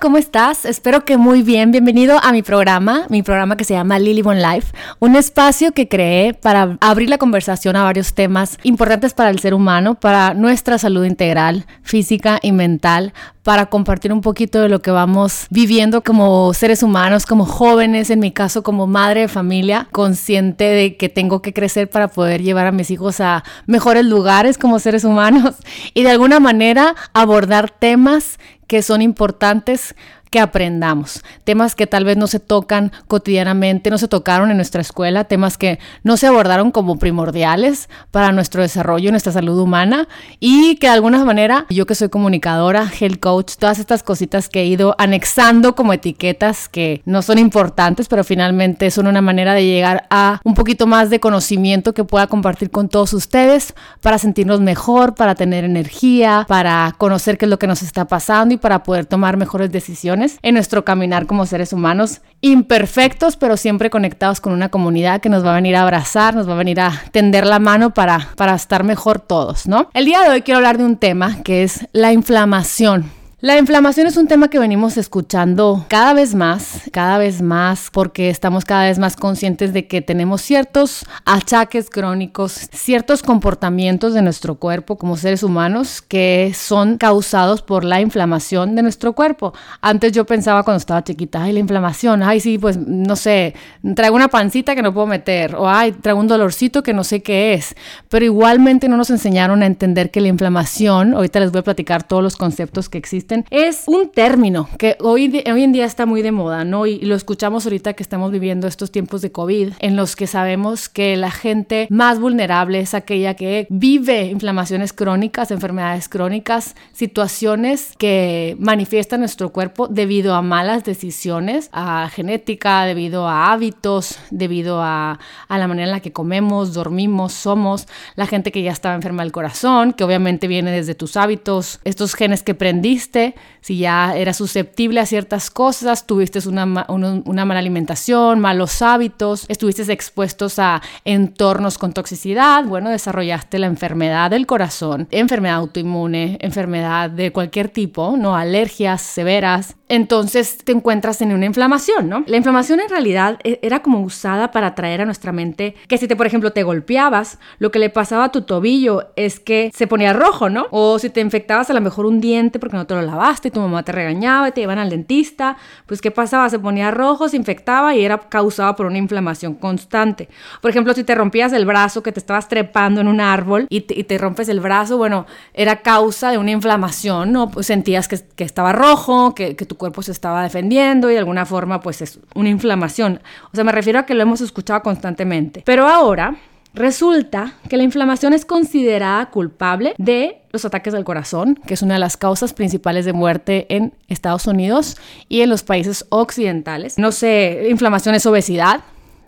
¿cómo estás? Espero que muy bien. Bienvenido a mi programa, mi programa que se llama Lily Bon Life, un espacio que creé para abrir la conversación a varios temas importantes para el ser humano, para nuestra salud integral, física y mental, para compartir un poquito de lo que vamos viviendo como seres humanos, como jóvenes, en mi caso como madre de familia, consciente de que tengo que crecer para poder llevar a mis hijos a mejores lugares como seres humanos y de alguna manera abordar temas que son importantes que aprendamos, temas que tal vez no se tocan cotidianamente, no se tocaron en nuestra escuela, temas que no se abordaron como primordiales para nuestro desarrollo, nuestra salud humana y que de alguna manera yo que soy comunicadora, health coach, todas estas cositas que he ido anexando como etiquetas que no son importantes, pero finalmente son una manera de llegar a un poquito más de conocimiento que pueda compartir con todos ustedes para sentirnos mejor, para tener energía, para conocer qué es lo que nos está pasando y para poder tomar mejores decisiones en nuestro caminar como seres humanos, imperfectos, pero siempre conectados con una comunidad que nos va a venir a abrazar, nos va a venir a tender la mano para, para estar mejor todos, ¿no? El día de hoy quiero hablar de un tema que es la inflamación. La inflamación es un tema que venimos escuchando cada vez más, cada vez más, porque estamos cada vez más conscientes de que tenemos ciertos achaques crónicos, ciertos comportamientos de nuestro cuerpo como seres humanos que son causados por la inflamación de nuestro cuerpo. Antes yo pensaba cuando estaba chiquita, ay, la inflamación, ay, sí, pues no sé, traigo una pancita que no puedo meter, o ay, traigo un dolorcito que no sé qué es, pero igualmente no nos enseñaron a entender que la inflamación, ahorita les voy a platicar todos los conceptos que existen, es un término que hoy, hoy en día está muy de moda, ¿no? Y lo escuchamos ahorita que estamos viviendo estos tiempos de COVID, en los que sabemos que la gente más vulnerable es aquella que vive inflamaciones crónicas, enfermedades crónicas, situaciones que manifiestan nuestro cuerpo debido a malas decisiones, a genética, debido a hábitos, debido a, a la manera en la que comemos, dormimos, somos, la gente que ya estaba enferma del corazón, que obviamente viene desde tus hábitos, estos genes que prendiste, si ya eras susceptible a ciertas cosas, tuviste una, una, mala alimentación, malos hábitos, estuviste expuestos a entornos con toxicidad, bueno, desarrollaste la enfermedad del corazón, enfermedad autoinmune, enfermedad de cualquier tipo, ¿no? Alergias severas, entonces te encuentras en una inflamación, ¿no? La inflamación en realidad e, era como usada para traer a nuestra mente que si te, por ejemplo, te golpeabas, lo que le pasaba a tu tobillo es que se ponía rojo, ¿no? O si te infectabas a lo mejor un diente porque no te lo lavaste, tu mamá te regañaba te iban al dentista, pues ¿qué pasaba? Se ponía rojo, se infectaba y era causado por una inflamación constante. Por ejemplo, si te rompías el brazo, que te estabas trepando en un árbol y te, rompes el brazo, bueno, era causa de una inflamación, ¿no? Pues sentías que, estaba rojo, que, que tu cuerpo se estaba defendiendo y de alguna forma pues es una inflamación. O sea, me refiero a que lo hemos escuchado constantemente. Pero ahora resulta que la inflamación es considerada culpable de los ataques del corazón, que es una de las causas principales de muerte en Estados Unidos y en los países occidentales. No sé, inflamación es obesidad,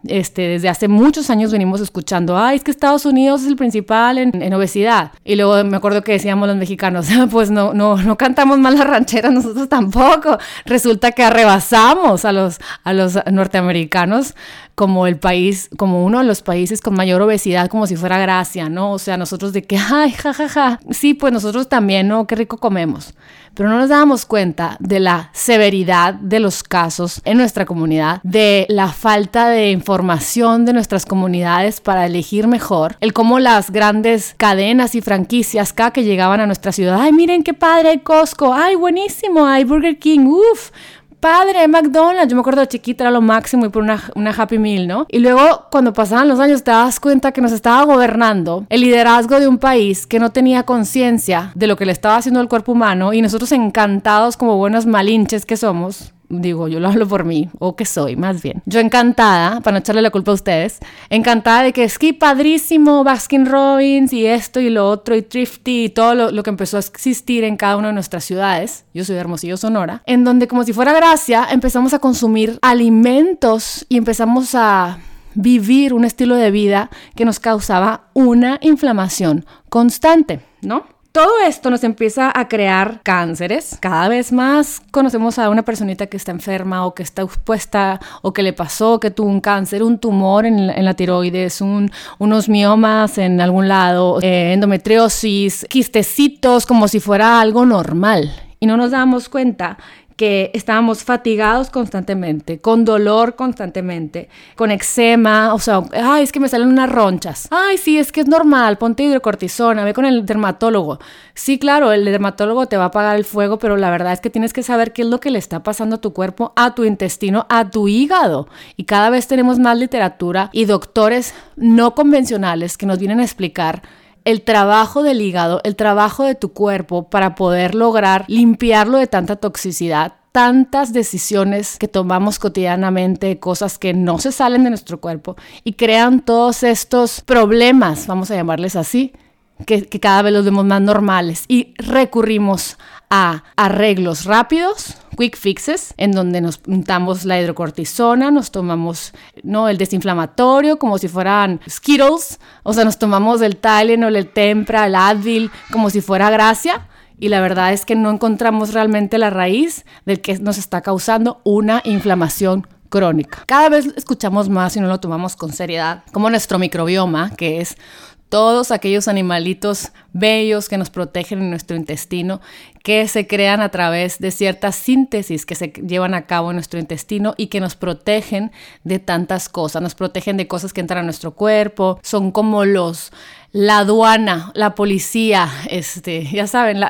este, desde hace muchos años venimos escuchando, ay, es que Estados Unidos es el principal en, obesidad. Y luego me acuerdo que decíamos los mexicanos, pues no, no, no cantamos mal las rancheras nosotros tampoco. Resulta que arrebasamos a los, a los norteamericanos como el país, como uno de los países con mayor obesidad, como si fuera gracia, ¿no? O sea, nosotros de que, ay, jajaja, ja, ja. sí, pues nosotros también, ¿no? Qué rico comemos. Pero no nos dábamos cuenta de la severidad de los casos en nuestra comunidad, de la falta de información de nuestras comunidades para elegir mejor, el cómo las grandes cadenas y franquicias acá que llegaban a nuestra ciudad, ay, miren qué padre hay Costco, ay, buenísimo, hay Burger King, uff, padre, McDonald's. Yo me acuerdo de chiquita era lo máximo y por una, una Happy Meal, ¿no? Y luego, cuando pasaban los años, te das cuenta que nos estaba gobernando el liderazgo de un país que no tenía conciencia de lo que le estaba haciendo el cuerpo humano y nosotros encantados como buenos malinches que somos, digo, yo lo hablo por mí, o que soy más bien. Yo encantada, para no echarle la culpa a ustedes, encantada de que es que padrísimo Baskin Robbins y esto y lo otro y Thrifty y todo lo, lo, que empezó a existir en cada una de nuestras ciudades, yo soy de Hermosillo, Sonora, en donde como si fuera gracia empezamos a consumir alimentos y empezamos a vivir un estilo de vida que nos causaba una inflamación constante, ¿no? Todo esto nos empieza a crear cánceres. Cada vez más conocemos a una personita que está enferma o que está expuesta o que le pasó, que tuvo un cáncer, un tumor en, la tiroides, unos miomas en algún lado, eh, endometriosis, quistecitos, como si fuera algo normal. Y no nos damos cuenta que estábamos fatigados constantemente, con dolor constantemente, con eczema, o sea, ay, es que me salen unas ronchas. Ay, sí, es que es normal, ponte hidrocortisona, ve con el dermatólogo. Sí, claro, el dermatólogo te va a apagar el fuego, pero la verdad es que tienes que saber qué es lo que le está pasando a tu cuerpo, a tu intestino, a tu hígado. Y cada vez tenemos más literatura y doctores no convencionales que nos vienen a explicar el trabajo del hígado, el trabajo de tu cuerpo para poder lograr limpiarlo de tanta toxicidad, tantas decisiones que tomamos cotidianamente, cosas que no se salen de nuestro cuerpo y crean todos estos problemas, vamos a llamarles así, que, cada vez los vemos más normales y recurrimos a arreglos rápidos, quick fixes, en donde nos untamos la hidrocortisona, nos tomamos no el desinflamatorio como si fueran Skittles, o sea, nos tomamos el Tylenol, el Tempra, el Advil como si fuera gracia. Y la verdad es que no encontramos realmente la raíz del que nos está causando una inflamación crónica. Cada vez escuchamos más y no lo tomamos con seriedad, como nuestro microbioma, que es todos aquellos animalitos bellos que nos protegen en nuestro intestino, que se crean a través de ciertas síntesis que se llevan a cabo en nuestro intestino y que nos protegen de tantas cosas, nos protegen de cosas que entran a nuestro cuerpo, son como los la aduana, la policía, este, ya saben,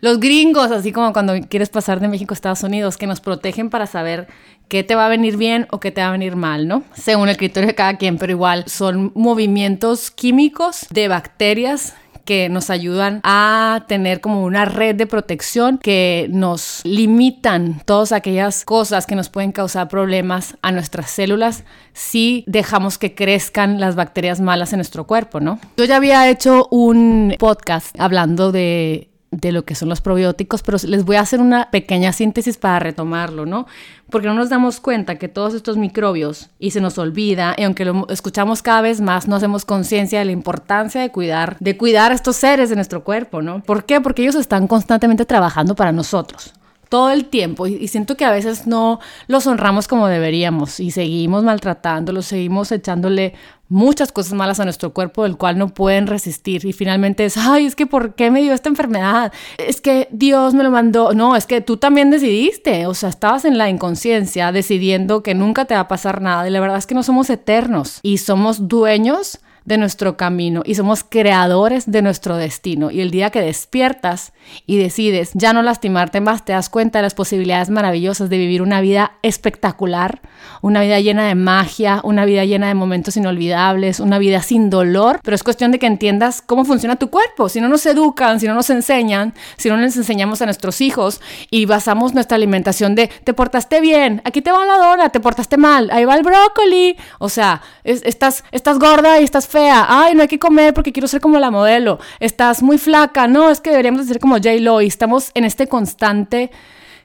los gringos, así como cuando quieres pasar de México a Estados Unidos, que nos protegen para saber qué te va a venir bien o qué te va a venir mal, ¿no? Según el criterio de cada quien, pero igual son movimientos químicos de bacterias que nos ayudan a tener como una red de protección que nos limitan todas aquellas cosas que nos pueden causar problemas a nuestras células si dejamos que crezcan las bacterias malas en nuestro cuerpo, ¿no? Yo ya había hecho un podcast hablando de de lo que son los probióticos, pero les voy a hacer una pequeña síntesis para retomarlo, ¿no? Porque no nos damos cuenta que todos estos microbios, y se nos olvida, y aunque lo escuchamos cada vez más, no hacemos conciencia de la importancia de cuidar, de cuidar a estos seres de nuestro cuerpo, ¿no? ¿Por qué? Porque ellos están constantemente trabajando para nosotros todo el tiempo y, siento que a veces no los honramos como deberíamos y seguimos maltratándolos, seguimos echándole muchas cosas malas a nuestro cuerpo del cual no pueden resistir y finalmente es, ay, es que ¿por qué me dio esta enfermedad? Es que Dios me lo mandó. No, es que tú también decidiste, o sea, estabas en la inconsciencia decidiendo que nunca te va a pasar nada y la verdad es que no somos eternos y somos dueños de nuestro camino y somos creadores de nuestro destino. Y el día que despiertas y decides ya no lastimarte más, te das cuenta de las posibilidades maravillosas de vivir una vida espectacular, una vida llena de magia, una vida llena de momentos inolvidables, una vida sin dolor. Pero es cuestión de que entiendas cómo funciona tu cuerpo. Si no nos educan, si no nos enseñan, si no les enseñamos a nuestros hijos y basamos nuestra alimentación de te portaste bien, aquí te va la dona, te portaste mal, ahí va el brócoli. O sea, estás, estás gorda y estás fea ay, no hay que comer porque quiero ser como la modelo, estás muy flaca, no, es que deberíamos ser como J-Lo y estamos en este constante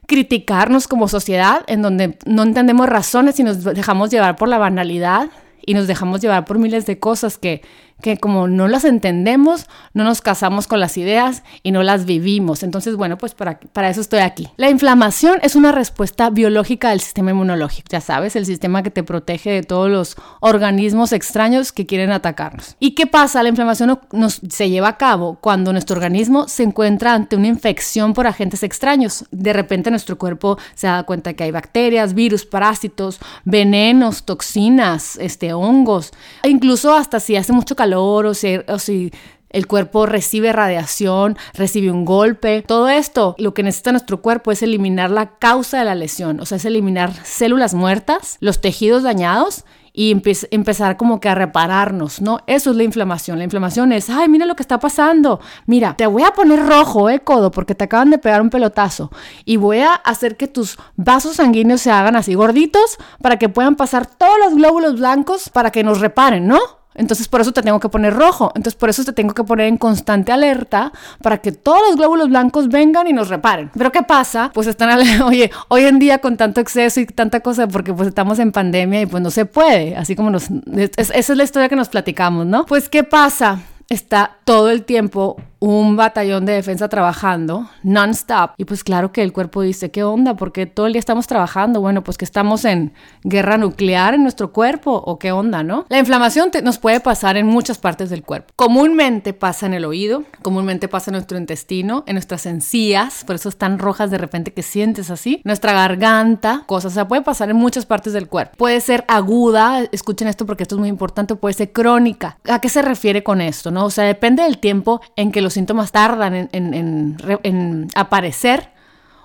criticarnos como sociedad en donde no entendemos razones y nos dejamos llevar por la banalidad y nos dejamos llevar por miles de cosas que que como no las entendemos, no nos casamos con las ideas y no las vivimos. Entonces, bueno, pues para, para eso estoy aquí. La inflamación es una respuesta biológica del sistema inmunológico, ya sabes, el sistema que te protege de todos los organismos extraños que quieren atacarnos. ¿Y qué pasa? La inflamación nos, se lleva a cabo cuando nuestro organismo se encuentra ante una infección por agentes extraños. De repente nuestro cuerpo se da cuenta que hay bacterias, virus, parásitos, venenos, toxinas, este, hongos, e incluso hasta si hace mucho calor o si, el cuerpo recibe radiación, recibe un golpe. Todo esto, lo que necesita nuestro cuerpo es eliminar la causa de la lesión, o sea, es eliminar células muertas, los tejidos dañados y empezar como que a repararnos, ¿no? Eso es la inflamación. La inflamación es, ay, mira lo que está pasando. Mira, te voy a poner rojo, eh, codo, porque te acaban de pegar un pelotazo. Y voy a hacer que tus vasos sanguíneos se hagan así gorditos para que puedan pasar todos los glóbulos blancos para que nos reparen, ¿no? Entonces por eso te tengo que poner rojo. Entonces por eso te tengo que poner en constante alerta para que todos los glóbulos blancos vengan y nos reparen. Pero ¿qué pasa? Pues están, oye, hoy en día con tanto exceso y tanta cosa, porque pues estamos en pandemia y pues no se puede. Así como nos... esa es la historia que nos platicamos, ¿no? Pues ¿qué pasa? Está todo el tiempo un batallón de defensa trabajando non-stop. Y pues claro que el cuerpo dice, ¿qué onda? Porque todo el día estamos trabajando. Bueno, pues que estamos en guerra nuclear en nuestro cuerpo o qué onda, ¿no? La inflamación nos puede pasar en muchas partes del cuerpo. Comúnmente pasa en el oído, comúnmente pasa en nuestro intestino, en nuestras encías, por eso están rojas de repente que sientes así, nuestra garganta, cosas, o sea, puede pasar en muchas partes del cuerpo. Puede ser aguda, escuchen esto porque esto es muy importante, puede ser crónica. ¿A qué se refiere con esto, no? O sea, depende del tiempo en que los síntomas tardan en, aparecer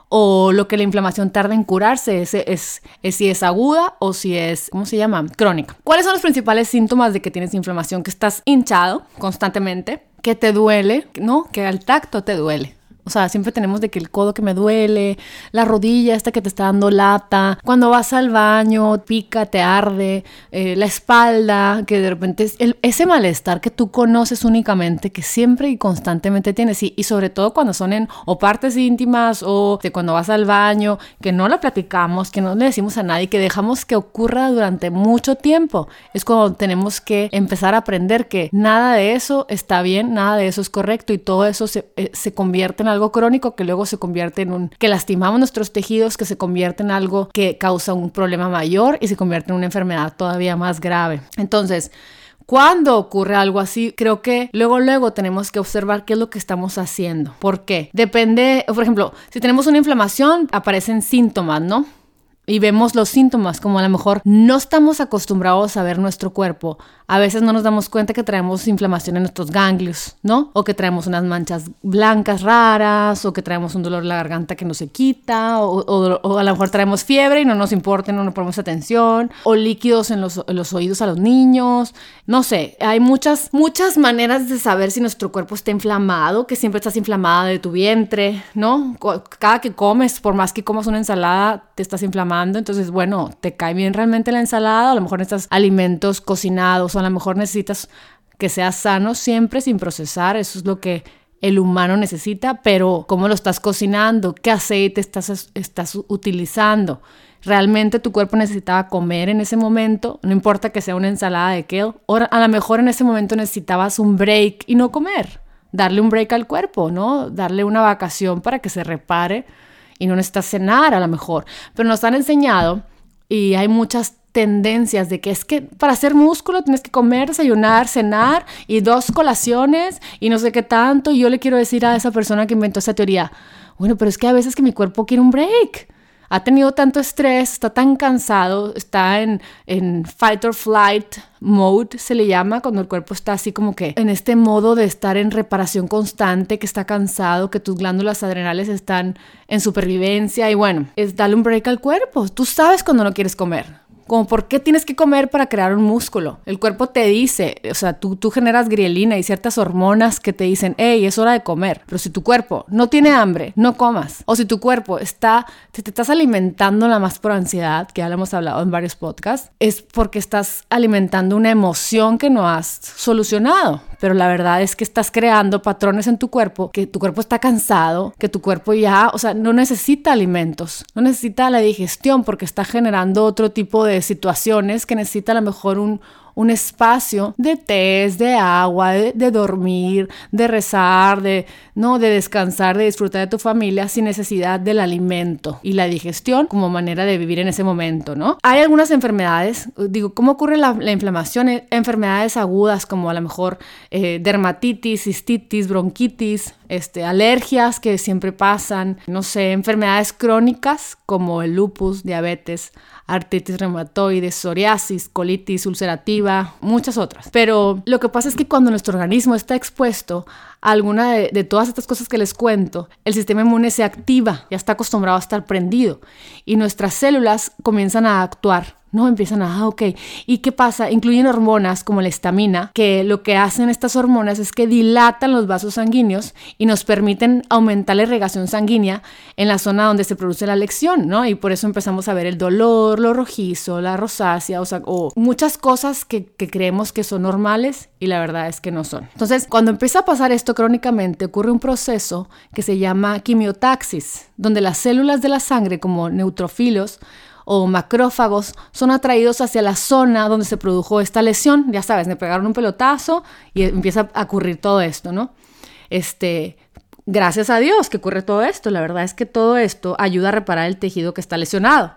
o lo que la inflamación tarda en curarse es, es, si es aguda o si es, ¿cómo se llama? Crónica. ¿Cuáles son los principales síntomas de que tienes inflamación? Que estás hinchado constantemente, que te duele, ¿no? Que al tacto te duele. O sea, siempre tenemos de que el codo que me duele, la rodilla esta que te está dando lata, cuando vas al baño, pica, te arde, eh, la espalda, que de repente es ese malestar que tú conoces únicamente, que siempre y constantemente tienes, y, y sobre todo cuando son en o partes íntimas o de cuando vas al baño, que no la platicamos, que no le decimos a nadie, que dejamos que ocurra durante mucho tiempo. Es cuando tenemos que empezar a aprender que nada de eso está bien, nada de eso es correcto y todo eso se, eh, se convierte en algo algo crónico que luego se convierte en un, que lastimamos nuestros tejidos, que se convierte en algo que causa un problema mayor y se convierte en una enfermedad todavía más grave. Entonces, cuando ocurre algo así, creo que luego, luego tenemos que observar qué es lo que estamos haciendo. ¿Por qué? Depende, por ejemplo, si tenemos una inflamación, aparecen síntomas, ¿no? y vemos los síntomas, como a lo mejor no estamos acostumbrados a ver nuestro cuerpo. A veces no nos damos cuenta que traemos inflamación en nuestros ganglios, ¿no? O que traemos unas manchas blancas raras, o que traemos un dolor en la garganta que no se quita, o, a lo mejor traemos fiebre y no nos importa, no nos ponemos atención, o líquidos en los, en los oídos a los niños. No sé, hay muchas, muchas maneras de saber si nuestro cuerpo está inflamado, que siempre estás inflamada de tu vientre, ¿no? Cada que comes, por más que comas una ensalada, te estás inflamando entonces, bueno, te cae bien realmente la ensalada, a lo mejor necesitas alimentos cocinados, a lo mejor necesitas que sea sano siempre sin procesar, eso es lo que el humano necesita, pero cómo lo estás cocinando, qué aceite estás, estás utilizando. Realmente tu cuerpo necesitaba comer en ese momento, no importa que sea una ensalada de kale, o a lo mejor en ese momento necesitabas un break y no comer, darle un break al cuerpo, ¿no? Darle una vacación para que se repare y no necesitas cenar a lo mejor, pero nos han enseñado y hay muchas tendencias de que es que para hacer músculo tienes que comer, desayunar, cenar y dos colaciones y no sé qué tanto. Y yo le quiero decir a esa persona que inventó esa teoría, bueno, pero es que a veces que mi cuerpo quiere un break ha tenido tanto estrés, está tan cansado, está en, en fight or flight mode, se le llama, cuando el cuerpo está así como que en este modo de estar en reparación constante, que está cansado, que tus glándulas adrenales están en supervivencia y bueno, es darle un break al cuerpo. Tú sabes cuando no quieres comer como por qué tienes que comer para crear un músculo. El cuerpo te dice, o sea, tú, tú generas grielina y ciertas hormonas que te dicen, hey, es hora de comer. Pero si tu cuerpo no tiene hambre, no comas. O si tu cuerpo está, te, te estás alimentando la más por ansiedad, que ya lo hemos hablado en varios podcasts, es porque estás alimentando una emoción que no has solucionado. Pero la verdad es que estás creando patrones en tu cuerpo, que tu cuerpo está cansado, que tu cuerpo ya, o sea, no necesita alimentos, no necesita la digestión porque está generando otro tipo de situaciones que necesita a lo mejor un, un espacio de test, de agua, de, dormir, de rezar, de, ¿no? de descansar, de disfrutar de tu familia sin necesidad del alimento y la digestión como manera de vivir en ese momento, ¿no? Hay algunas enfermedades, digo, ¿cómo ocurre la, inflamación? Enfermedades agudas como a lo mejor eh, dermatitis, cistitis, bronquitis, este, alergias que siempre pasan, no sé, enfermedades crónicas como el lupus, diabetes, artritis reumatoide, psoriasis, colitis ulcerativa, muchas otras. Pero lo que pasa es que cuando nuestro organismo está expuesto a alguna de, de, todas estas cosas que les cuento, el sistema inmune se activa, ya está acostumbrado a estar prendido y nuestras células comienzan a actuar no, empiezan a, ah, ok. ¿Y qué pasa? Incluyen hormonas como la estamina, que lo que hacen estas hormonas es que dilatan los vasos sanguíneos y nos permiten aumentar la irrigación sanguínea en la zona donde se produce la lección, ¿no? Y por eso empezamos a ver el dolor, lo rojizo, la rosácea, o muchas cosas que, que creemos que son normales y la verdad es que no son. Entonces, cuando empieza a pasar esto crónicamente, ocurre un proceso que se llama quimiotaxis, donde las células de la sangre, como neutrofilos, o macrófagos son atraídos hacia la zona donde se produjo esta lesión. Ya sabes, me pegaron un pelotazo y empieza a ocurrir todo esto, ¿no? este, gracias a Dios que ocurre todo esto. La verdad es que todo esto ayuda a reparar el tejido que está lesionado.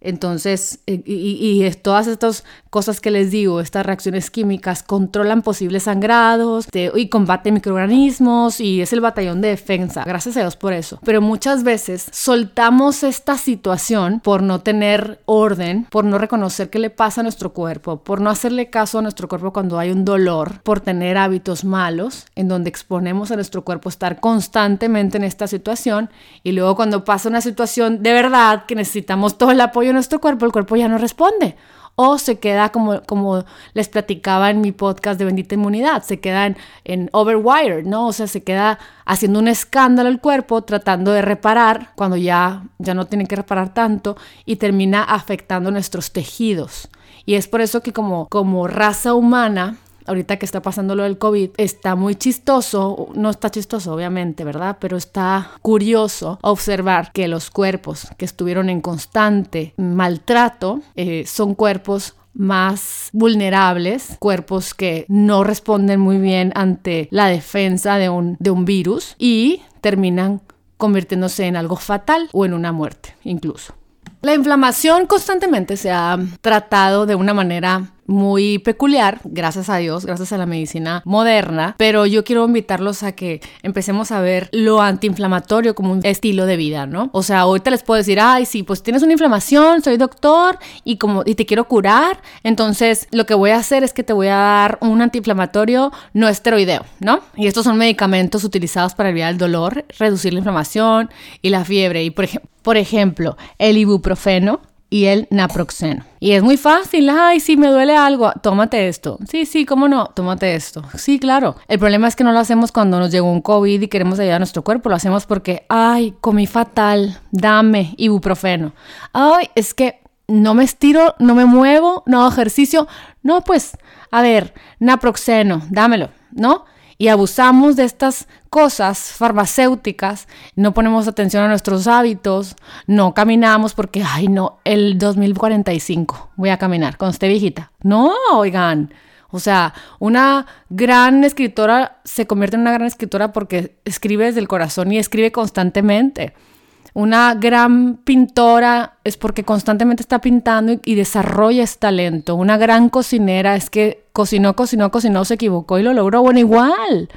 Entonces, y, y, todas estas cosas que les digo, estas reacciones químicas controlan posibles sangrados y combaten microorganismos y es el batallón de defensa. Gracias a Dios por eso. Pero muchas veces soltamos esta situación por no tener orden, por no reconocer qué le pasa a nuestro cuerpo, por no hacerle caso a nuestro cuerpo cuando hay un dolor, por tener hábitos malos en donde exponemos a nuestro cuerpo a estar constantemente en esta situación y luego cuando pasa una situación de verdad que necesitamos todo el apoyo de nuestro cuerpo, el cuerpo ya no responde o se queda como, como les platicaba en mi podcast de Bendita Inmunidad, se queda en, en, overwired, ¿no? O sea, se queda haciendo un escándalo el cuerpo tratando de reparar cuando ya, ya no tiene que reparar tanto y termina afectando nuestros tejidos. Y es por eso que como, como raza humana ahorita que está pasando lo del COVID, está muy chistoso, no está chistoso obviamente, ¿verdad? Pero está curioso observar que los cuerpos que estuvieron en constante maltrato eh, son cuerpos más vulnerables, cuerpos que no responden muy bien ante la defensa de un, de un virus y terminan convirtiéndose en algo fatal o en una muerte incluso. La inflamación constantemente se ha tratado de una manera muy peculiar, gracias a Dios, gracias a la medicina moderna, pero yo quiero invitarlos a que empecemos a ver lo antiinflamatorio como un estilo de vida, ¿no? O sea, ahorita les puedo decir, ay, sí, pues tienes una inflamación, soy doctor y como y te quiero curar, entonces lo que voy a hacer es que te voy a dar un antiinflamatorio no esteroideo, ¿no? Y estos son medicamentos utilizados para aliviar el dolor, reducir la inflamación y la fiebre y por, por ejemplo, el ibuprofeno y el naproxeno. Y es muy fácil, ay, si me duele algo, tómate esto. Sí, sí, cómo no, tómate esto. Sí, claro. El problema es que no lo hacemos cuando nos llegó un COVID y queremos ayudar a nuestro cuerpo, lo hacemos porque, ay, comí fatal, dame ibuprofeno. Ay, es que no me estiro, no me muevo, no hago ejercicio. No, pues, a ver, naproxeno, dámelo, ¿no? Y abusamos de estas cosas farmacéuticas, no ponemos atención a nuestros hábitos, no caminamos porque, ay, no, el 2045 voy a caminar con esté viejita. No, oigan. O sea, una gran escritora se convierte en una gran escritora porque escribe desde el corazón y escribe constantemente. Una gran pintora es porque constantemente está pintando y, desarrolla ese talento. Una gran cocinera es que cocinó, cocinó, cocinó, se equivocó y lo logró. Bueno, igual.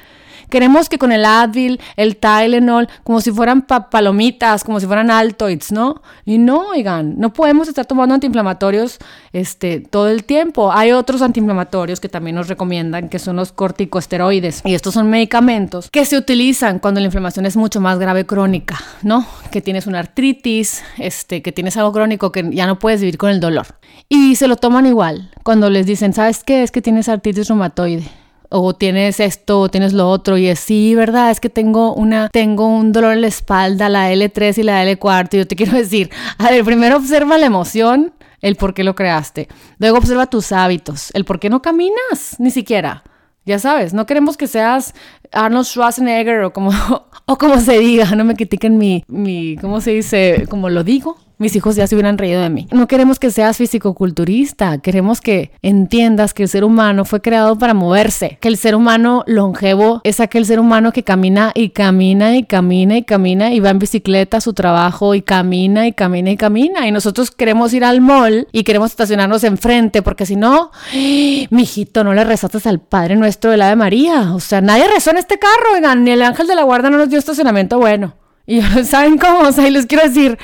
Queremos que con el Advil, el Tylenol, como si fueran palomitas, como si fueran Altoids, ¿no? Y no, oigan, no podemos estar tomando antiinflamatorios este, todo el tiempo. Hay otros antiinflamatorios que también nos recomiendan, que son los corticosteroides. Y estos son medicamentos que se utilizan cuando la inflamación es mucho más grave crónica, ¿no? Que tienes una artritis, este, que tienes algo crónico que ya no puedes vivir con el dolor. Y se lo toman igual cuando les dicen, ¿sabes qué? Es que tienes artritis reumatoide o tienes esto, o tienes lo otro, y es sí, ¿verdad? Es que tengo una, tengo un dolor en la espalda, la L3 y la L4, y yo te quiero decir, a ver, primero observa la emoción, el por qué lo creaste, luego observa tus hábitos, el por qué no caminas, ni siquiera. Ya sabes, no queremos que seas Arnold Schwarzenegger o como, o como se diga, no me critiquen mi, mi, ¿cómo se dice? Como lo digo, mis hijos ya se hubieran reído de mí. No queremos que seas fisicoculturista, queremos que entiendas que el ser humano fue creado para moverse, que el ser humano longevo es aquel ser humano que camina y camina y camina y camina y va en bicicleta a su trabajo y camina y camina y camina. Y nosotros queremos ir al mall y queremos estacionarnos enfrente porque si no, mijito, no le rezaste al Padre Nuestro de la Ave María. O sea, nadie rezó en este carro, oigan, ni el ángel de la guarda no nos dio estacionamiento bueno. Y ¿saben cómo? O sea, y les quiero decir,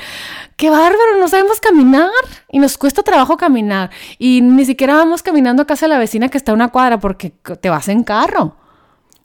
qué bárbaro, no sabemos caminar y nos cuesta trabajo caminar. Y ni siquiera vamos caminando a casa de la vecina que está a una cuadra porque te vas en carro.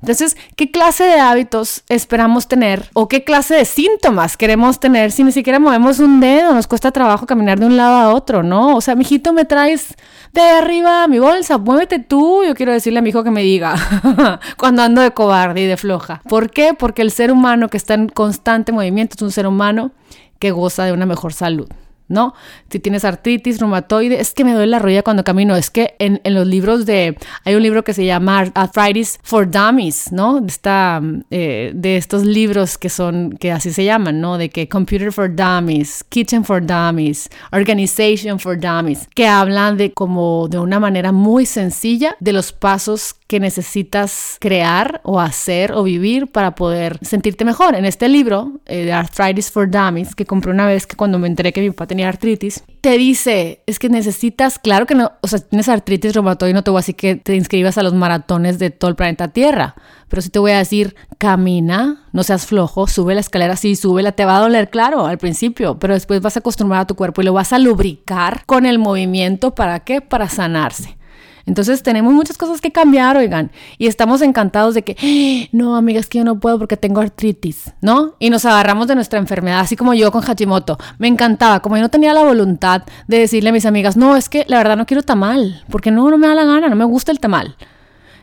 Entonces, ¿qué clase de hábitos esperamos tener o qué clase de síntomas queremos tener si ni siquiera movemos un dedo? Nos cuesta trabajo caminar de un lado a otro, ¿no? O sea, mijito, me traes de arriba mi bolsa, muévete tú. Yo quiero decirle a mi hijo que me diga cuando ando de cobarde y de floja. ¿Por qué? Porque el ser humano que está en constante movimiento es un ser humano que goza de una mejor salud. ¿No? Si tienes artritis, reumatoide, es que me duele la rodilla cuando camino. Es que en, los libros de, hay un libro que se llama Arthritis for Dummies, ¿no? Esta, eh, de estos libros que son, que así se llaman, ¿no? De que Computer for Dummies, Kitchen for Dummies, Organization for Dummies, que hablan de como de una manera muy sencilla de los pasos que necesitas crear o hacer o vivir para poder sentirte mejor. En este libro, eh, de Arthritis for Dummies, que compré una vez que cuando me enteré que mi papá tenía artritis, te dice, es que necesitas, claro que no, o sea, tienes artritis reumatoide, no te voy a decir que te inscribas a los maratones de todo el planeta Tierra, pero sí te voy a decir, camina, no seas flojo, sube la escalera, sí, súbela, te va a doler, claro, al principio, pero después vas a acostumbrar a tu cuerpo y lo vas a lubricar con el movimiento, ¿para qué? Para sanarse. Entonces tenemos muchas cosas que cambiar, oigan, y estamos encantados de que, ¡Ah! no, amigas, que yo no puedo porque tengo artritis, ¿no? Y nos agarramos de nuestra enfermedad, así como yo con Hashimoto. Me encantaba, como yo no tenía la voluntad de decirle a mis amigas, no, es que la verdad no quiero tamal, porque no, no me da la gana, no me gusta el tamal.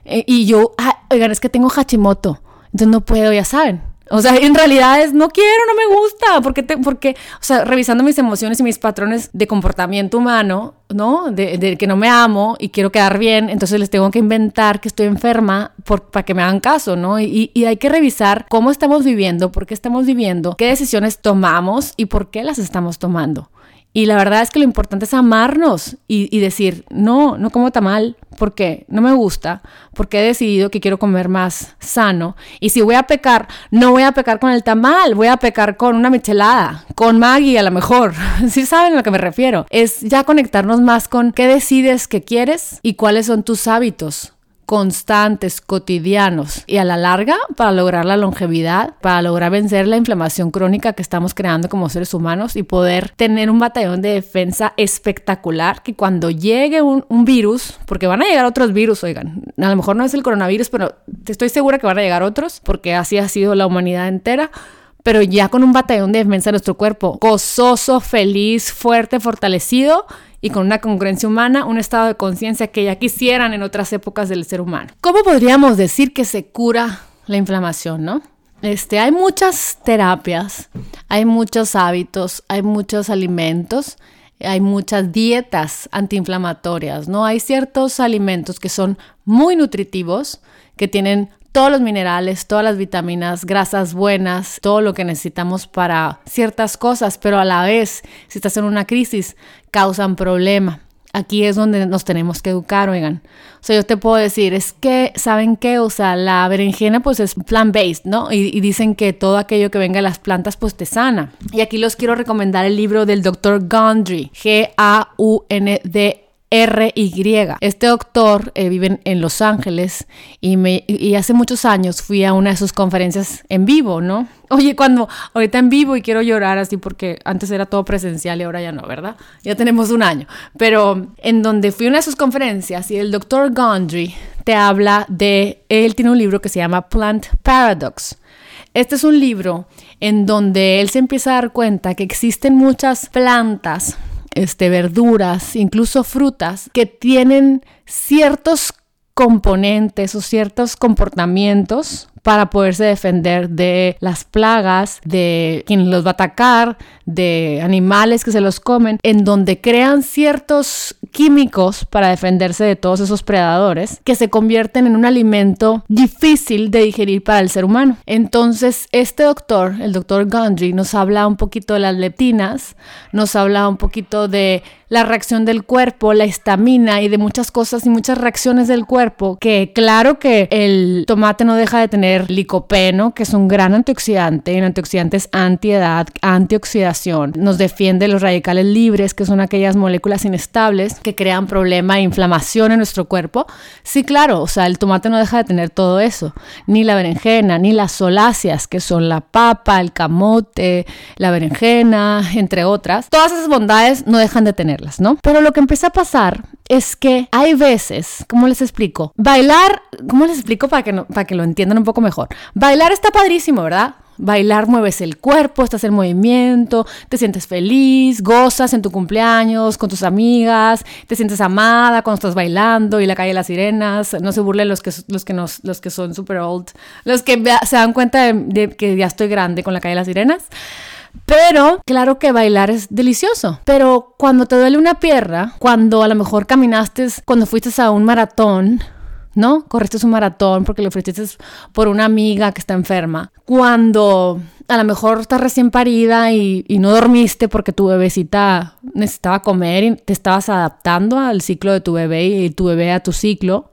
Eh, y yo, ah, oigan, es que tengo Hashimoto, entonces no puedo, ya saben. O sea, en realidad es no quiero, no me gusta, porque, te, porque, o sea, revisando mis emociones y mis patrones de comportamiento humano, ¿no? De, que no me amo y quiero quedar bien, entonces les tengo que inventar que estoy enferma para que me hagan caso, ¿no? Y, y hay que revisar cómo estamos viviendo, por qué estamos viviendo, qué decisiones tomamos y por qué las estamos tomando. Y la verdad es que lo importante es amarnos y, decir, no, no como tamal, porque no me gusta, porque he decidido que quiero comer más sano. Y si voy a pecar, no voy a pecar con el tamal, voy a pecar con una michelada, con Maggie a lo mejor. Si saben a lo que me refiero. Es ya conectarnos más con qué decides que quieres y cuáles son tus hábitos constantes, cotidianos y a la larga para lograr la longevidad, para lograr vencer la inflamación crónica que estamos creando como seres humanos y poder tener un batallón de defensa espectacular que cuando llegue un, virus, porque van a llegar otros virus, oigan, a lo mejor no es el coronavirus, pero estoy segura que van a llegar otros, porque así ha sido la humanidad entera pero ya con un batallón de defensa de nuestro cuerpo, gozoso, feliz, fuerte, fortalecido y con una congruencia humana, un estado de conciencia que ya quisieran en otras épocas del ser humano. ¿Cómo podríamos decir que se cura la inflamación, no? Este, hay muchas terapias, hay muchos hábitos, hay muchos alimentos, hay muchas dietas antiinflamatorias, ¿no? Hay ciertos alimentos que son muy nutritivos, que tienen todos los minerales, todas las vitaminas, grasas buenas, todo lo que necesitamos para ciertas cosas, pero a la vez, si estás en una crisis, causan problema. Aquí es donde nos tenemos que educar, oigan. O sea, yo te puedo decir, es que, ¿saben qué? O sea, la berenjena pues es plant-based, ¿no? Y, dicen que todo aquello que venga de las plantas pues te sana. Y aquí los quiero recomendar el libro del doctor Gundry, G-A-U-N-D R-Y. Este doctor eh, vive en, Los Ángeles y, y hace muchos años fui a una de sus conferencias en vivo, ¿no? Oye, cuando ahorita en vivo y quiero llorar así porque antes era todo presencial y ahora ya no, ¿verdad? Ya tenemos un año. Pero en donde fui a una de sus conferencias y el doctor Gondry te habla de, él tiene un libro que se llama Plant Paradox. Este es un libro en donde él se empieza a dar cuenta que existen muchas plantas este, verduras, incluso frutas, que tienen ciertos componentes o ciertos comportamientos para poderse defender de las plagas, de quien los va a atacar, de animales que se los comen, en donde crean ciertos químicos para defenderse de todos esos predadores que se convierten en un alimento difícil de digerir para el ser humano. Entonces, este doctor, el doctor Gundry, nos habla un poquito de las leptinas, nos habla un poquito de la reacción del cuerpo, la estamina y de muchas cosas y muchas reacciones del cuerpo que claro que el tomate no deja de tener licopeno, que es un gran antioxidante, el antioxidante es antiedad, antioxidación, nos defiende los radicales libres, que son aquellas moléculas inestables que crean problema e inflamación en nuestro cuerpo. Sí, claro, o sea, el tomate no deja de tener todo eso, ni la berenjena, ni las soláceas, que son la papa, el camote, la berenjena, entre otras. Todas esas bondades no dejan de tener ¿no? Pero lo que empieza a pasar es que hay veces, ¿cómo les explico? Bailar, ¿cómo les explico para que, para que lo entiendan un poco mejor? Bailar está padrísimo, ¿verdad? Bailar mueves el cuerpo, estás en movimiento, te sientes feliz, gozas en tu cumpleaños con tus amigas, te sientes amada cuando estás bailando y la calle de las sirenas. No se burlen los que, los que, nos, los que son super old, los que se dan cuenta de que ya estoy grande con la calle de las sirenas. Pero claro que bailar es delicioso. Pero cuando te duele una pierna, cuando a lo mejor caminaste, cuando fuiste a un maratón, ¿no? Corriste un maratón porque le ofreciste por una amiga que está enferma. Cuando a lo mejor estás recién parida y, y, no dormiste porque tu bebecita necesitaba comer y te estabas adaptando al ciclo de tu bebé y tu bebé a tu ciclo.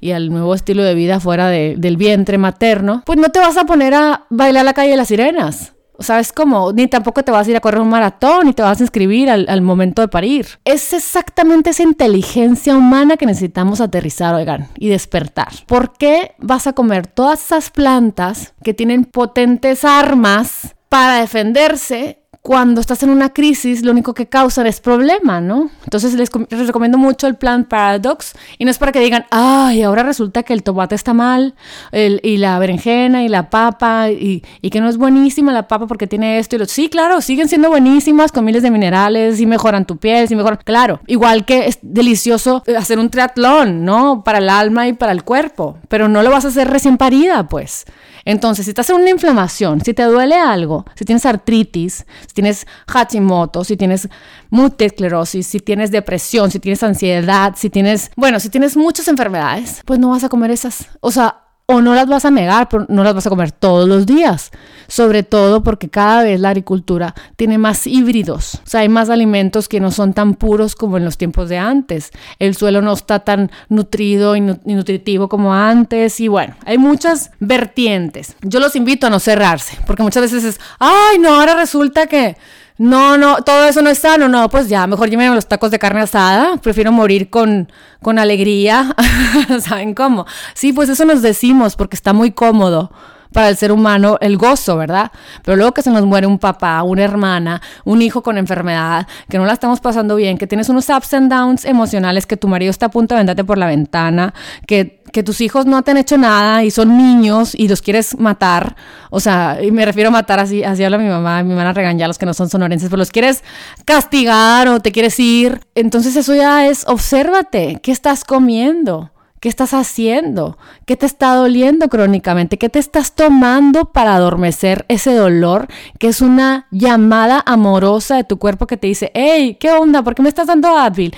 y al nuevo estilo de vida fuera del vientre materno, pues no te vas a poner a bailar la calle de las sirenas. ¿Sabes cómo? Ni tampoco te vas a ir a correr un maratón, ni te vas a inscribir al, al, momento de parir. Es exactamente esa inteligencia humana que necesitamos aterrizar, oigan, y despertar. ¿Por qué vas a comer todas esas plantas que tienen potentes armas para defenderse cuando estás en una crisis, lo único que causa es problema, ¿no? Entonces les, recomiendo mucho el Plant Paradox y no es para que digan, ay, ahora resulta que el tomate está mal y la berenjena y la papa y, y, que no es buenísima la papa porque tiene esto y lo... Sí, claro, siguen siendo buenísimas con miles de minerales y mejoran tu piel, y mejoran... Claro, igual que es delicioso hacer un triatlón, ¿no? Para el alma y para el cuerpo, pero no lo vas a hacer recién parida, pues. Entonces, si estás en una inflamación, si te duele algo, si tienes artritis, si tienes Hashimoto, si tienes multiesclerosis, si tienes depresión, si tienes ansiedad, si tienes, bueno, si tienes muchas enfermedades, pues no vas a comer esas. O sea, o no las vas a negar, pero no las vas a comer todos los días. Sobre todo porque cada vez la agricultura tiene más híbridos. O sea, hay más alimentos que no son tan puros como en los tiempos de antes. El suelo no está tan nutrido y, nutritivo como antes. Y bueno, hay muchas vertientes. Yo los invito a no cerrarse, porque muchas veces es, ay, no, ahora resulta que no, no, todo eso no es sano, no, pues ya, mejor llévenme los tacos de carne asada, prefiero morir con, con alegría, ¿saben cómo? Sí, pues eso nos decimos porque está muy cómodo para el ser humano el gozo, ¿verdad? Pero luego que se nos muere un papá, una hermana, un hijo con enfermedad, que no la estamos pasando bien, que tienes unos ups and downs emocionales, que tu marido está a punto de venderte por la ventana, que que tus hijos no te han hecho nada y son niños y los quieres matar, o sea, y me refiero a matar así, así habla mi mamá, mi mamá regañar a los que no son sonorenses, pero los quieres castigar o te quieres ir, entonces eso ya es, obsérvate, ¿qué estás comiendo? ¿Qué estás haciendo? ¿Qué te está doliendo crónicamente? ¿Qué te estás tomando para adormecer ese dolor? Que es una llamada amorosa de tu cuerpo que te dice, hey, ¿qué onda? ¿Por qué me estás dando Advil?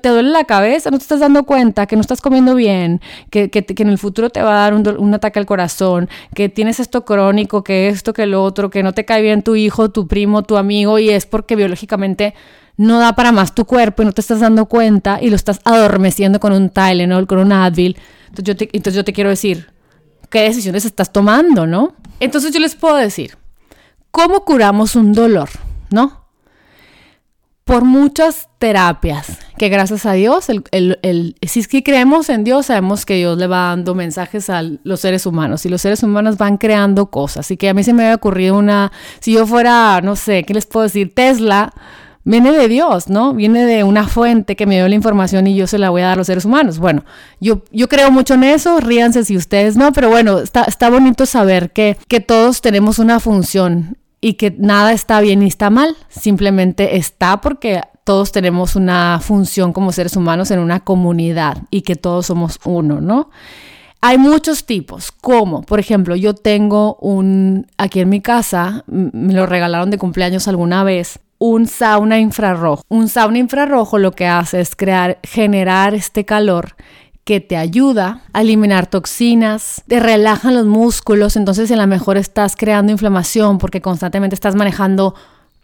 Te duele la cabeza, no te estás dando cuenta que no estás comiendo bien, que, que, en el futuro te va a dar un, un, ataque al corazón, que tienes esto crónico, que esto, que lo otro, que no te cae bien tu hijo, tu primo, tu amigo, y es porque biológicamente no da para más tu cuerpo y no te estás dando cuenta y lo estás adormeciendo con un Tylenol, con un Advil. Entonces yo te, entonces yo te quiero decir, ¿qué decisiones estás tomando, no? Entonces yo les puedo decir, ¿cómo curamos un dolor, no? por muchas terapias, que gracias a Dios, el, el, si es que creemos en Dios, sabemos que Dios le va dando mensajes a los seres humanos y los seres humanos van creando cosas. Así que a mí se me había ocurrido una, si yo fuera, no sé, ¿qué les puedo decir? Tesla, viene de Dios, ¿no? Viene de una fuente que me dio la información y yo se la voy a dar a los seres humanos. Bueno, yo, yo creo mucho en eso, ríanse si ustedes no, pero bueno, está, está bonito saber que, que todos tenemos una función y que nada está bien ni está mal, simplemente está porque todos tenemos una función como seres humanos en una comunidad y que todos somos uno, ¿no? Hay muchos tipos, como por ejemplo, yo tengo un, aquí en mi casa, me lo regalaron de cumpleaños alguna vez, un sauna infrarrojo. Un sauna infrarrojo lo que hace es crear, generar este calor que te ayuda a eliminar toxinas, te relajan los músculos, entonces a lo mejor estás creando inflamación porque constantemente estás manejando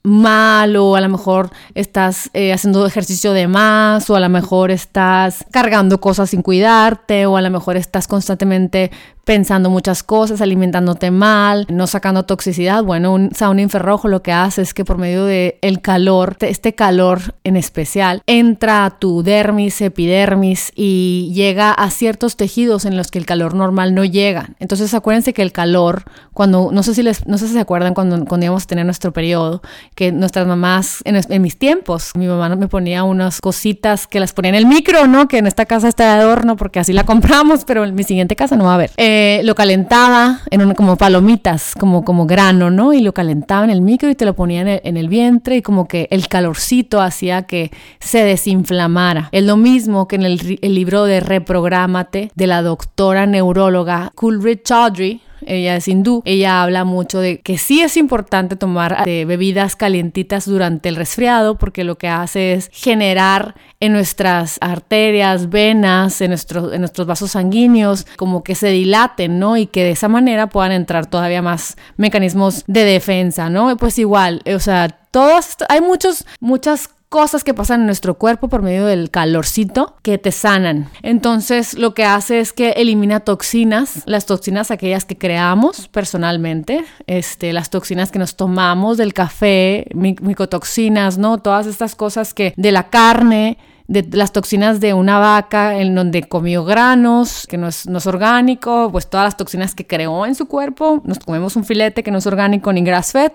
mal o a lo mejor estás eh, haciendo ejercicio de más o a lo mejor estás cargando cosas sin cuidarte o a lo mejor estás constantemente pensando muchas cosas, alimentándote mal, no sacando toxicidad. Bueno, un sauna infrarrojo lo que hace es que por medio de el calor, este calor en especial, entra a tu dermis, epidermis y llega a ciertos tejidos en los que el calor normal no llega. Entonces acuérdense que el calor, cuando, no sé si les, no sé si se acuerdan cuando, cuando íbamos a tener nuestro periodo, que nuestras mamás, en, en mis tiempos, mi mamá me ponía unas cositas que las ponía en el micro, ¿no? Que en esta casa está de adorno porque así la compramos, pero en mi siguiente casa no va a haber. Eh, eh, lo calentaba en como palomitas, como, como grano, ¿no? Y lo calentaba en el micro y te lo ponía en el, vientre y como que el calorcito hacía que se desinflamara. Es lo mismo que en el, el libro de Reprográmate de la doctora neuróloga Coolridge Chaudhry, ella es hindú, ella habla mucho de que sí es importante tomar bebidas calientitas durante el resfriado porque lo que hace es generar en nuestras arterias, venas, en, en nuestros vasos sanguíneos, como que se dilaten, ¿no? Y que de esa manera puedan entrar todavía más mecanismos de defensa, ¿no? Pues igual, o sea, todos, hay muchos, muchas cosas que pasan en nuestro cuerpo por medio del calorcito que te sanan. Entonces lo que hace es que elimina toxinas, las toxinas aquellas que creamos personalmente, este, las toxinas que nos tomamos del café, micotoxinas, ¿no? Todas estas cosas que de la carne, de las toxinas de una vaca en donde comió granos, que no es, no es, orgánico, pues todas las toxinas que creó en su cuerpo, nos comemos un filete que no es orgánico ni grass fed,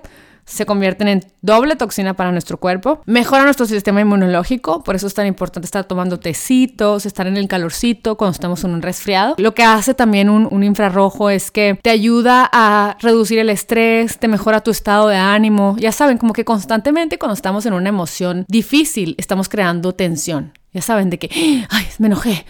se convierten en doble toxina para nuestro cuerpo, mejora nuestro sistema inmunológico, por eso es tan importante estar tomando tecitos, estar en el calorcito cuando estamos en un resfriado. Lo que hace también un, infrarrojo es que te ayuda a reducir el estrés, te mejora tu estado de ánimo. Ya saben, como que constantemente cuando estamos en una emoción difícil, estamos creando tensión. Ya saben de que, ay, me enojé,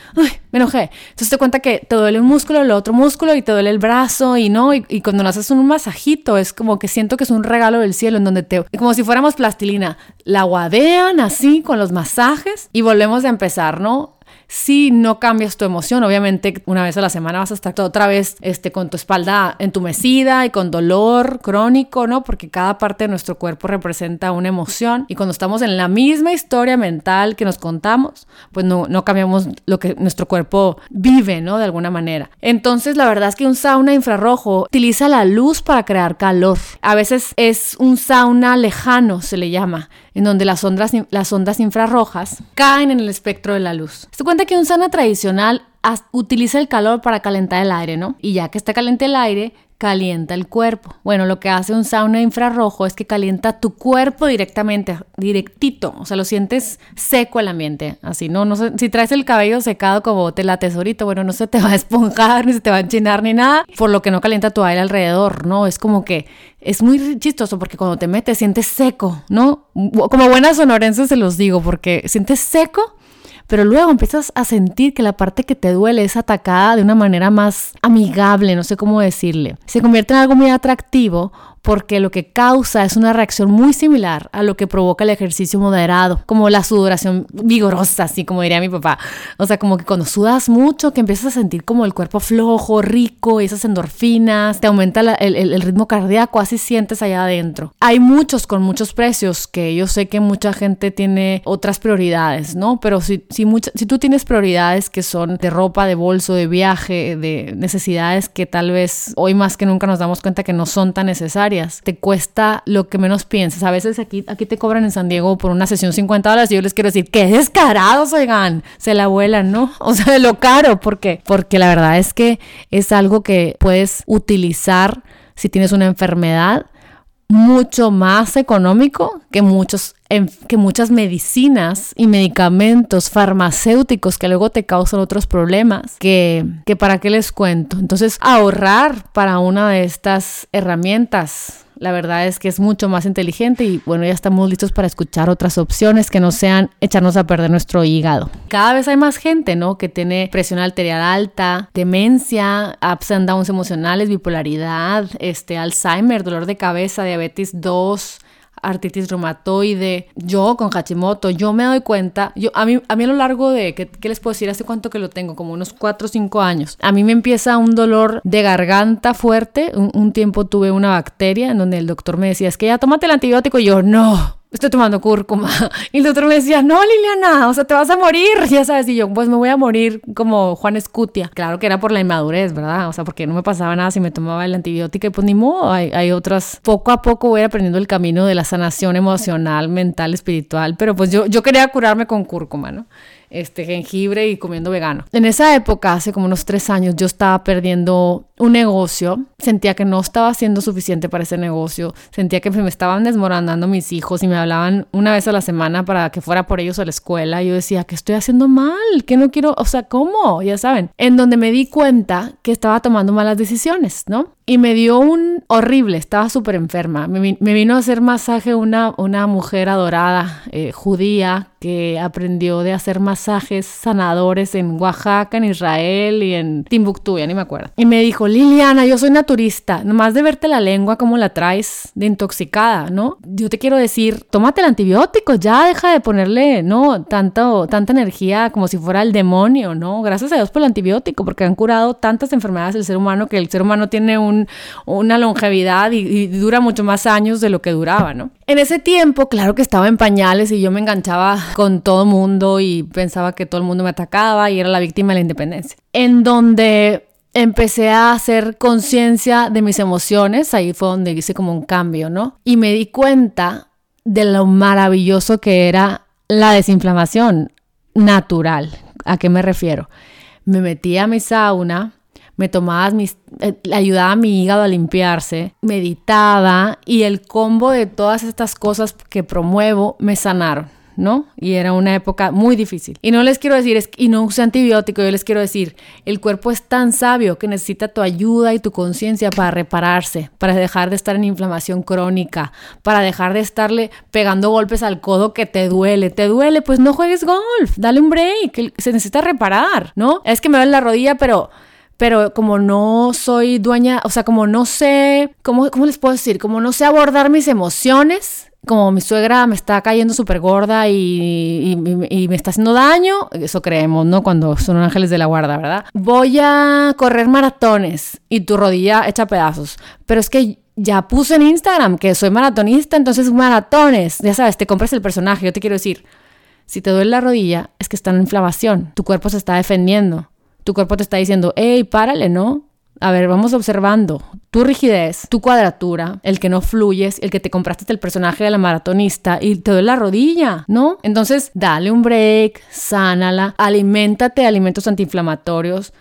me enojé. Entonces te cuenta que te duele un músculo, el otro músculo y te duele el brazo y no, y, y cuando nos haces un masajito es como que siento que es un regalo del cielo en donde te, como si fuéramos plastilina, la guadean así con los masajes y volvemos a empezar, ¿no? Si no cambias tu emoción, obviamente una vez a la semana vas a estar otra vez este, con tu espalda entumecida y con dolor crónico, ¿no? Porque cada parte de nuestro cuerpo representa una emoción y cuando estamos en la misma historia mental que nos contamos, pues no, no cambiamos lo que nuestro cuerpo vive, ¿no? De alguna manera. Entonces, la verdad es que un sauna infrarrojo utiliza la luz para crear calor. A veces es un sauna lejano, se le llama en donde las ondas, las ondas infrarrojas caen en el espectro de la luz. Se que un sauna tradicional utiliza el calor para calentar el aire, ¿no? Y ya que está caliente el aire, calienta el cuerpo. Bueno, lo que hace un sauna infrarrojo es que calienta tu cuerpo directamente, directito, o sea, lo sientes seco el ambiente, así, ¿no? no sé, si traes el cabello secado como te la tesorito, bueno, no se te va a esponjar, ni se te va a enchinar, ni nada, por lo que no calienta tu aire alrededor, ¿no? Es como que es muy chistoso porque cuando te metes sientes seco, ¿no? Como buenas sonorenses se los digo, porque sientes seco pero luego empiezas a sentir que la parte que te duele es atacada de una manera más amigable, no sé cómo decirle. Se convierte en algo muy atractivo porque lo que causa es una reacción muy similar a lo que provoca el ejercicio moderado, como la sudoración vigorosa, así como diría mi papá. O sea, como que cuando sudas mucho, que empiezas a sentir como el cuerpo flojo, rico, esas endorfinas, te aumenta el, ritmo cardíaco, así sientes allá adentro. Hay muchos con muchos precios, que yo sé que mucha gente tiene otras prioridades, ¿no? Pero si, si, si tú tienes prioridades que son de ropa, de bolso, de viaje, de necesidades que tal vez hoy más que nunca nos damos cuenta que no son tan necesarias, te cuesta lo que menos piensas. A veces aquí, aquí te cobran en San Diego por una sesión 50 dólares y yo les quiero decir, qué descarados, oigan, se la vuelan, ¿no? O sea, de lo caro, ¿por qué? Porque la verdad es que es algo que puedes utilizar si tienes una enfermedad mucho más económico que, muchos, que muchas medicinas y medicamentos farmacéuticos que luego te causan otros problemas que, que para qué les cuento. Entonces, ahorrar para una de estas herramientas la verdad es que es mucho más inteligente y bueno, ya estamos listos para escuchar otras opciones que no sean echarnos a perder nuestro hígado. Cada vez hay más gente, ¿no? Que tiene presión arterial alta, demencia, ups and downs emocionales, bipolaridad, este, Alzheimer, dolor de cabeza, diabetes 2, artritis reumatoide, yo con Hashimoto, yo me doy cuenta, yo a mí a mí a lo largo de ¿qué, les puedo decir? Hace cuánto que lo tengo, como unos 4 o 5 años. A mí me empieza un dolor de garganta fuerte, un, un tiempo tuve una bacteria en donde el doctor me decía, "Es que ya tómate el antibiótico." Y yo, "No, estoy tomando cúrcuma. Y el doctor me decía, no, Liliana, o sea, te vas a morir, ya sabes. Y yo, pues me voy a morir como Juan Escutia. Claro que era por la inmadurez, ¿verdad? O sea, porque no me pasaba nada si me tomaba el antibiótico y pues ni modo, hay, hay otras. Poco a poco voy aprendiendo el camino de la sanación emocional, mental, espiritual, pero pues yo, yo quería curarme con cúrcuma, ¿no? este jengibre y comiendo vegano. En esa época, hace como unos tres años, yo estaba perdiendo un negocio, sentía que no estaba siendo suficiente para ese negocio, sentía que me estaban desmoronando mis hijos y me hablaban una vez a la semana para que fuera por ellos a la escuela. Y yo decía, que estoy haciendo mal? que no quiero? O sea, ¿cómo? Ya saben, en donde me di cuenta que estaba tomando malas decisiones, ¿no? Y me dio un horrible, estaba súper enferma. Me, vino a hacer masaje una, una mujer adorada, eh, judía, que aprendió de hacer masajes sanadores en Oaxaca, en Israel y en Timbuktu, ya ni me acuerdo. Y me dijo, Liliana, yo soy naturista, nomás de verte la lengua como la traes de intoxicada, ¿no? Yo te quiero decir, tómate el antibiótico, ya deja de ponerle, ¿no? Tanto, tanta energía como si fuera el demonio, ¿no? Gracias a Dios por el antibiótico, porque han curado tantas enfermedades del ser humano que el ser humano tiene un, una longevidad y, y dura mucho más años de lo que duraba, ¿no? En ese tiempo, claro que estaba en pañales y yo me enganchaba con todo mundo y pensaba que todo el mundo me atacaba y era la víctima de la independencia. En donde empecé a hacer conciencia de mis emociones, ahí fue donde hice como un cambio, ¿no? Y me di cuenta de lo maravilloso que era la desinflamación natural. ¿A qué me refiero? Me metí a mi sauna, me tomaba mis, eh, ayudaba a mi hígado a limpiarse, meditaba y el combo de todas estas cosas que promuevo me sanaron. ¿No? Y era una época muy difícil. Y no les quiero decir, es, y no use antibiótico, yo les quiero decir, el cuerpo es tan sabio que necesita tu ayuda y tu conciencia para repararse, para dejar de estar en inflamación crónica, para dejar de estarle pegando golpes al codo que te duele. ¿Te duele? Pues no juegues golf, dale un break, se necesita reparar, ¿no? Es que me duele la rodilla, pero pero como no soy dueña, o sea, como no sé, ¿cómo, cómo les puedo decir? Como no sé abordar mis emociones, como mi suegra me está cayendo súper gorda y, me está haciendo daño, eso creemos, ¿no? Cuando son ángeles de la guarda, ¿verdad? Voy a correr maratones y tu rodilla echa pedazos, pero es que ya puse en Instagram que soy maratonista, entonces maratones, ya sabes, te compras el personaje, yo te quiero decir, si te duele la rodilla, es que está en inflamación, tu cuerpo se está defendiendo tu cuerpo te está diciendo, hey, párale, ¿no? A ver, vamos observando tu rigidez, tu cuadratura, el que no fluyes, el que te compraste el personaje de la maratonista y te duele la rodilla, ¿no? Entonces, dale un break, sánala, aliméntate de alimentos antiinflamatorios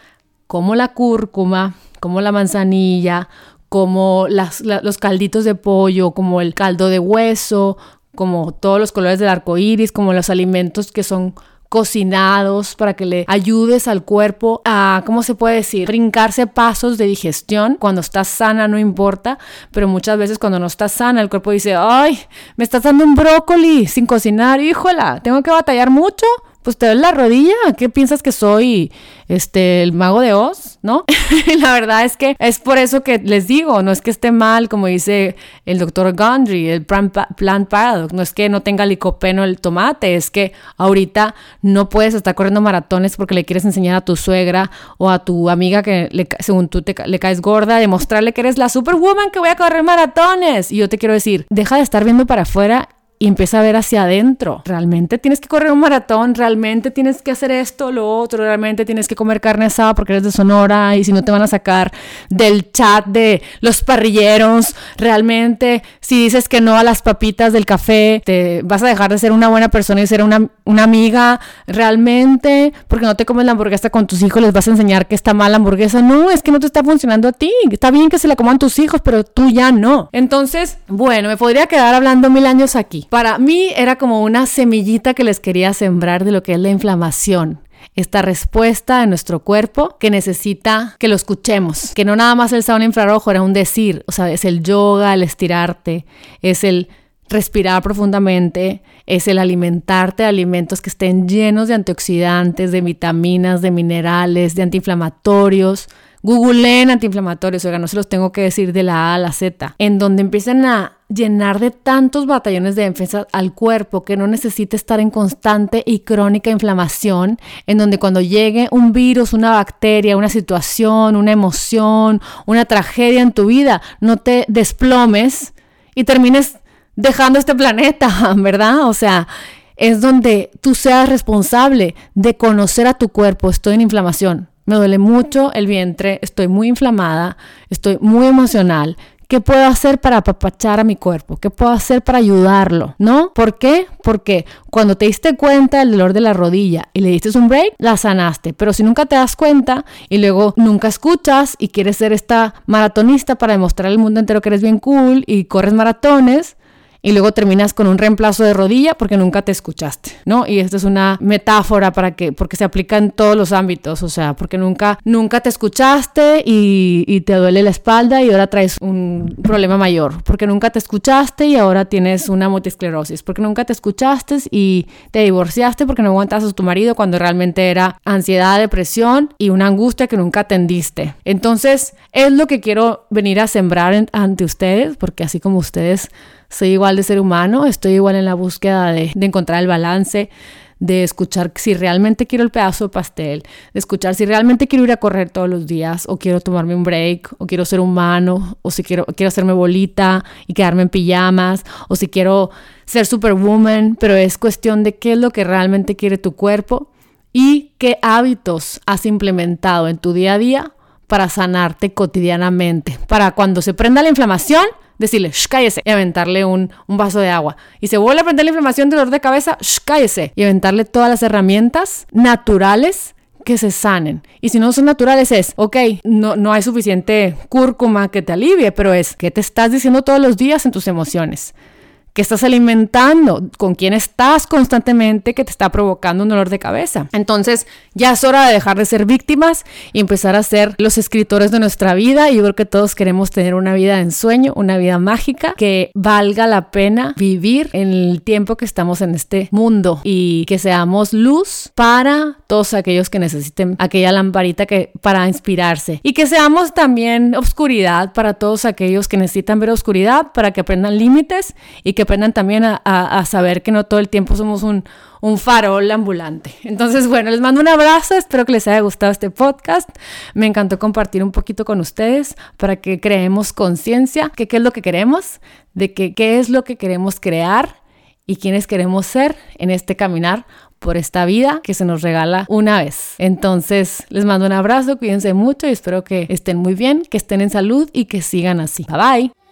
como la cúrcuma, como la manzanilla, como los calditos de pollo, como el caldo de hueso, como todos los colores del arco iris, como los alimentos que son cocinados para que le ayudes al cuerpo a, ¿cómo se puede decir? Brincarse pasos de digestión. Cuando estás sana no importa, pero muchas veces cuando no estás sana el cuerpo dice, ay, me estás dando un brócoli sin cocinar, híjola, tengo que batallar mucho pues te duele la rodilla, ¿qué piensas que soy este el mago de Oz, no? la verdad es que es por eso que les digo, no es que esté mal, como dice el doctor Gondry, el plant paradox, no es que no tenga licopeno el tomate, es que ahorita no puedes estar corriendo maratones porque le quieres enseñar a tu suegra o a tu amiga que le, según tú te, le caes gorda, demostrarle que eres la superwoman que voy a correr maratones. Y yo te quiero decir, deja de estar viendo para afuera y empieza a ver hacia adentro. Realmente tienes que correr un maratón, realmente tienes que hacer esto, lo otro, realmente tienes que comer carne asada porque eres de Sonora y si no te van a sacar del chat de los parrilleros, realmente si dices que no a las papitas del café, te vas a dejar de ser una buena persona y ser una, una amiga, realmente, porque no te comes la hamburguesa con tus hijos, les vas a enseñar que está mal la hamburguesa. No, es que no te está funcionando a ti. Está bien que se la coman tus hijos, pero tú ya no. Entonces, bueno, me podría quedar hablando mil años aquí. Para mí era como una semillita que les quería sembrar de lo que es la inflamación esta respuesta de nuestro cuerpo que necesita que lo escuchemos, que no nada más el sauna infrarrojo era un decir, o sea, es el yoga, el estirarte, es el respirar profundamente, es el alimentarte de alimentos que estén llenos de antioxidantes, de vitaminas, de minerales, de antiinflamatorios, Googleen antiinflamatorios, oiga, no se los tengo que decir de la A a la Z, en donde empiezan a llenar de tantos batallones de defensa al cuerpo que no necesita estar en constante y crónica inflamación, en donde cuando llegue un virus, una bacteria, una situación, una emoción, una tragedia en tu vida, no te desplomes y termines dejando este planeta, ¿verdad? O sea, es donde tú seas responsable de conocer a tu cuerpo, estoy en inflamación me duele mucho el vientre, estoy muy inflamada, estoy muy emocional. ¿Qué puedo hacer para apapachar a mi cuerpo? ¿Qué puedo hacer para ayudarlo? ¿No? ¿Por qué? Porque cuando te diste cuenta del dolor de la rodilla y le diste un break, la sanaste. Pero si nunca te das cuenta y luego nunca escuchas y quieres ser esta maratonista para demostrar al mundo entero que eres bien cool y corres maratones, y luego terminas con un reemplazo de rodilla porque nunca te escuchaste, ¿no? Y esta es una metáfora para que, porque se aplica en todos los ámbitos, o sea, porque nunca, nunca te escuchaste y, y te duele la espalda y ahora traes un problema mayor, porque nunca te escuchaste y ahora tienes una multisclerosis, porque nunca te escuchaste y te divorciaste porque no aguantas a tu marido cuando realmente era ansiedad, depresión y una angustia que nunca atendiste. Entonces, es lo que quiero venir a sembrar ante ustedes, porque así como ustedes soy igual de ser humano, estoy igual en la búsqueda de, encontrar el balance, de escuchar si realmente quiero el pedazo de pastel, de escuchar si realmente quiero ir a correr todos los días o quiero tomarme un break o quiero ser humano o si quiero, quiero hacerme bolita y quedarme en pijamas o si quiero ser superwoman, pero es cuestión de qué es lo que realmente quiere tu cuerpo y qué hábitos has implementado en tu día a día para sanarte cotidianamente, para cuando se prenda la inflamación, decirle, shh, cállese, y aventarle un, vaso de agua. Y se vuelve a prender la inflamación, dolor de cabeza, shh, cállese, y aventarle todas las herramientas naturales que se sanen. Y si no son naturales es, ok, no, no hay suficiente cúrcuma que te alivie, pero es que te estás diciendo todos los días en tus emociones que estás alimentando, con quién estás constantemente que te está provocando un dolor de cabeza. Entonces ya es hora de dejar de ser víctimas y empezar a ser los escritores de nuestra vida. Y yo creo que todos queremos tener una vida de ensueño, una vida mágica que valga la pena vivir en el tiempo que estamos en este mundo y que seamos luz para todos aquellos que necesiten aquella lamparita que para inspirarse y que seamos también oscuridad para todos aquellos que necesitan ver oscuridad para que aprendan límites y que aprendan también a, saber que no todo el tiempo somos un, un farol ambulante. Entonces, bueno, les mando un abrazo, espero que les haya gustado este podcast. Me encantó compartir un poquito con ustedes para que creemos conciencia, que qué es lo que queremos, de qué es lo que queremos crear y quiénes queremos ser en este caminar por esta vida que se nos regala una vez. Entonces, les mando un abrazo, cuídense mucho y espero que estén muy bien, que estén en salud y que sigan así. Bye bye.